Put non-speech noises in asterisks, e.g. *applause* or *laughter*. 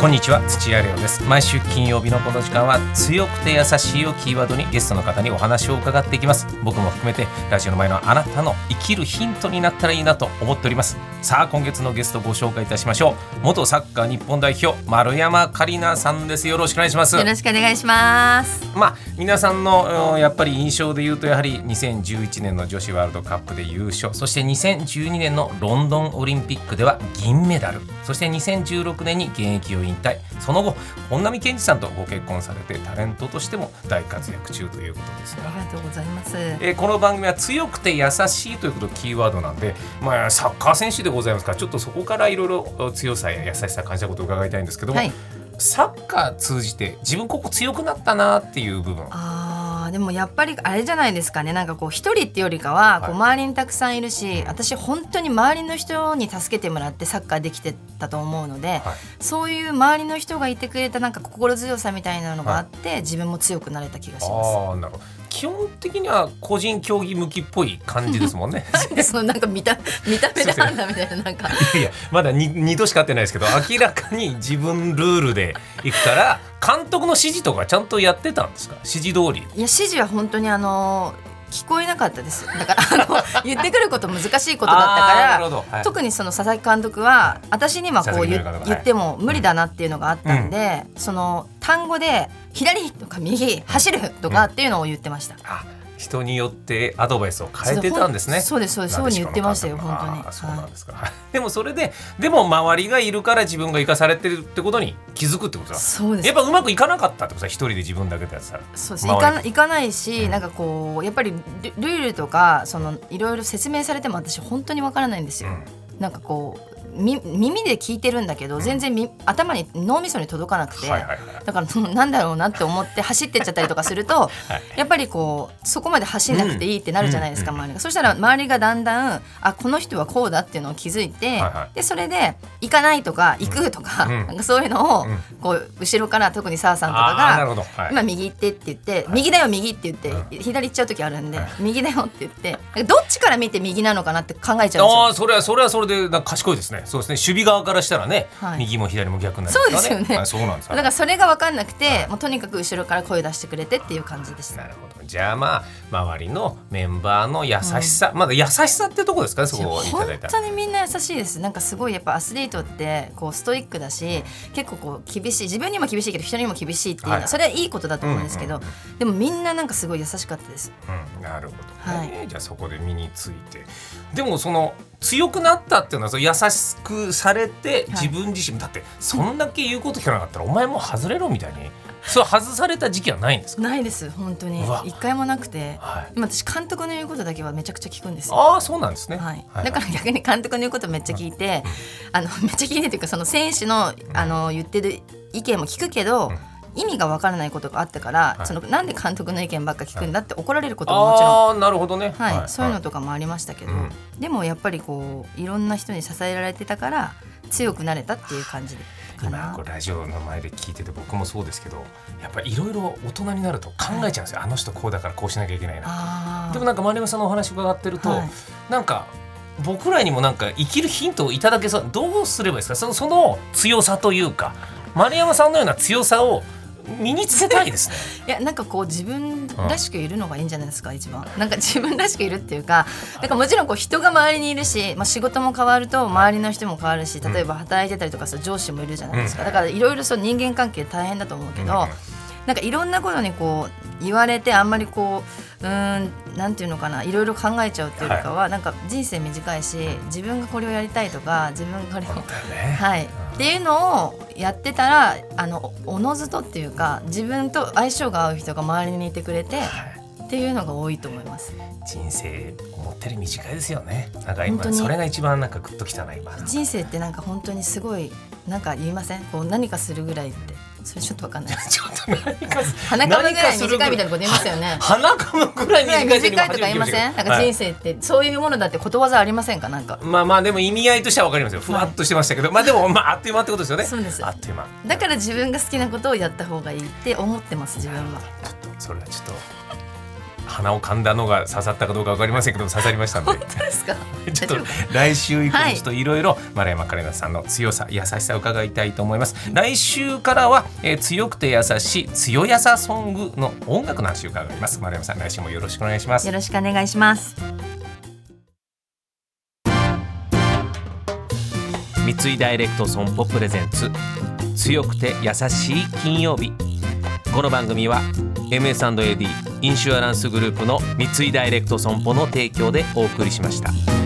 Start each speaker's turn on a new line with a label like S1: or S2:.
S1: こんにちは土屋レオです。毎週金曜日のこの時間は強くて優しいをキーワードにゲストの方にお話を伺っていきます。僕も含めてラジオの前のあなたの生きるヒントになったらいいなと思っております。さあ今月のゲストご紹介いたしましょう。元サッカー日本代表丸山桂里奈さんです。よろしくお願いします。
S2: よろしくお願いします。
S1: まあ皆さんのうんやっぱり印象で言うとやはり2011年の女子ワールドカップで優勝。そして2012年のロンドンオリンピックでは銀メダル。そして2016年に現役を引退その後本並健二さんとご結婚されてタレントとしても大活躍中ということですが
S2: ありがとうございます。
S1: えーこの番組は強くて優しいということがキーワードなんで、まあ、サッカー選手でございますからちょっとそこからいろいろ強さや優しさ感じたことを伺いたいんですけども、
S2: はい。
S1: サッカー通じて自分ここ強くなったなっていう部分
S2: ああ、でもやっぱりあれじゃないですかね。なんかこう一人ってよりかは、こう周りにたくさんいるし、私本当に周りの人に助けてもらってサッカーできてたと思うので、
S1: はい
S2: そういう周りの人がいてくれたなんか心強さみたいなのがあって、自分も強くなれた気がします。
S1: ああなるほど基本的には個人競技向きっぽい感じですもんね。
S2: で *laughs* そのなんか見た見た目で判断みたいななんか。
S1: いやいやまだ 2, 二度しか会ってないですけど明らかに自分ルールでいくから *laughs* 監督の指示とかちゃんとやってたんですか？指示通り。
S2: いや指示は本当にあの聞こえなかったです。だからあの言ってくること難しいことだったから
S1: はい。
S2: 特にその佐々木監督は私にはこう言っても無理だなっていうのがあったんで、その単語で「左」とか「右」「走る」とかっていうのを言ってました。
S1: あ人によってアドバイスを変えてたんですね。
S2: そうですそうです。そうに言ってましたよ本当に。
S1: そうなんですか、は *laughs* いでもそれででも周りがいるから自分が生かされてるってことに気づくってことだ。
S2: そうです。
S1: やっぱうまくいかなかったってことは一人で自分だけでやってたら
S2: そうです。
S1: 周り
S2: 行かな行かないし、なんかこうやっぱりルルールとかそのいろいろ説明されても私本当にわからないんですよ。なんかこうみ耳で聞いてるんだけど全然み頭に脳みそに届かなくて、
S1: はいはいはい。
S2: だから *laughs* なんだろうなって思って走ってっちゃったりとかすると、やっぱりこうそこまで走んなくていいってなるじゃないですか、周りが。そしたら周りがだんだんあこの人はこうだっていうのを気づいて、
S1: はいはい。
S2: でそれで行かないとか行くとか,、
S1: うん。
S2: なんかそういうのを、
S1: うん。
S2: こう後ろから特に澤さんとかが
S1: はい。
S2: 今右行ってって言って、右だよ右って言って、左行っちゃう時あるんで、右だよって言ってどっちから見て右なのかなって考えちゃうんですよ。
S1: ああそれはそれはそれでなんか賢いですねそうですね。守備側からしたらね、
S2: はい。
S1: 右も左も逆になりますから
S2: そうですよね。
S1: はいそうなんです
S2: だからそれが分かんなくて、もうとにかく後ろから声出してくれてっていう感じでした。
S1: なるほど。じゃあまあ周りのメンバーの優しさ、まだ優しさってとこですかねそこをいた
S2: 本
S1: だいた。
S2: 当にみんな優しいです。なんかすごいやっぱアスリートってこうストイックだし結構こう厳しい自分にも厳しいけど人にも厳しいっていうのは、
S1: はい。
S2: それはいいことだと思うんですけど、
S1: うんうん。
S2: でもみんななんかすごい優しかったです。
S1: うん、なるほど、
S2: はい。
S1: ね。じゃあそこで身について。でもその強くなったっていうのはその優しくされて
S2: い。
S1: 自分自身、だってそんだけ言うこと聞かなかったら、お前もう外れろみたいにそう外された時期はないんですか？
S2: ないです本当に。一回もなくて、
S1: はい。
S2: 今私監督の言うことだけはめちゃくちゃ聞くんですよ。
S1: ああそうなんですね、
S2: はい、だから逆に監督の言うことめっちゃ聞いて、あのめっちゃ聞いてというかその選手のあの言ってる意見も聞くけど、意味がわからないことがあったから、
S1: はい。
S2: そのなんで監督の意見ばっか聞くんだって怒られることももちろん。
S1: ああなるほどね。
S2: はい、そういうのとかもありましたけど、
S1: うん。
S2: でもやっぱりこういろんな人に支えられてたから強くなれたっていう感じか
S1: 今
S2: な
S1: こ。れラジオの前で聞いてて僕もそうですけどやっぱりいろいろ大人になると考えちゃうんですよ、あの人こうだからこうしなきゃいけないなでもなんか丸山さんのお話伺ってると、
S2: はい。
S1: なんか僕らにもなんか生きるヒントをいただけそう。どうすればいいですか？そのその強さというか丸山さんのような強さを身につけたいですね。*laughs*
S2: いやなんかこう自分らしくいるのがいいんじゃないですか一番。なんか *laughs* 自分らしくいるっていうかなんかもちろんこう人が周りにいるし、まあ、仕事も変わると周りの人も変わるし例えば働いてたりとか上司もいるじゃないですか、
S1: うん。
S2: だからいろいろ人間関係大変だと思うけど、
S1: うん
S2: なんかいろんなことにこう言われてあんまりこううーんなんていうのかないろいろ考えちゃうっていうよりかは、なんか人生短いし自分がこれをやりたいとか自分がこれを。はい、っていうのをやってたらあのおおのずとっていうか自分と相性が合う人が周りにいてくれてっていうのが多いと思います。
S1: 人生思ったより短いですよね。なんか今それが一番なんかグッときたな今。
S2: 人生ってなんか本当にすごいなんか言いません？こう何かするぐらいってそれちょっとわかんない。*laughs*
S1: ちょっと何か
S2: 鼻かむぐらい短いみたいなこと言いますよね
S1: 鼻かむぐらい短い
S2: 短いとか言いません？なんか人
S1: 生
S2: 生ってそういうものだってことわざありませんか？なんか。
S1: まあまあでも意味合いとしてはわかりますよ。ふわっとしてましたけど、まあでもまああっという間ってことですよね。
S2: そうです。
S1: あっという間。
S2: だから自分が好きなことをやった方がいいって思ってます自分は。
S1: ちょっとそれはちょっと鼻を噛んだのが刺さったかどうかわかりませんけど刺さりましたんで。
S2: 本当ですか？*laughs*
S1: ちょっと来週以降
S2: はい
S1: ちょっとい。ろいろ丸山カレナさんの強さ優しさを伺いたいと思います。来週からは、えー強くて優しい強やさソングの音楽の話を伺います。丸山さん来週もよろしくお願いします。
S2: よろしくお願いします。
S1: 三井ダイレクト損保プレゼンツ強くて優しい金曜日。この番組は MS&AD インシュアランスグループの三井ダイレクト損保の提供でお送りしました。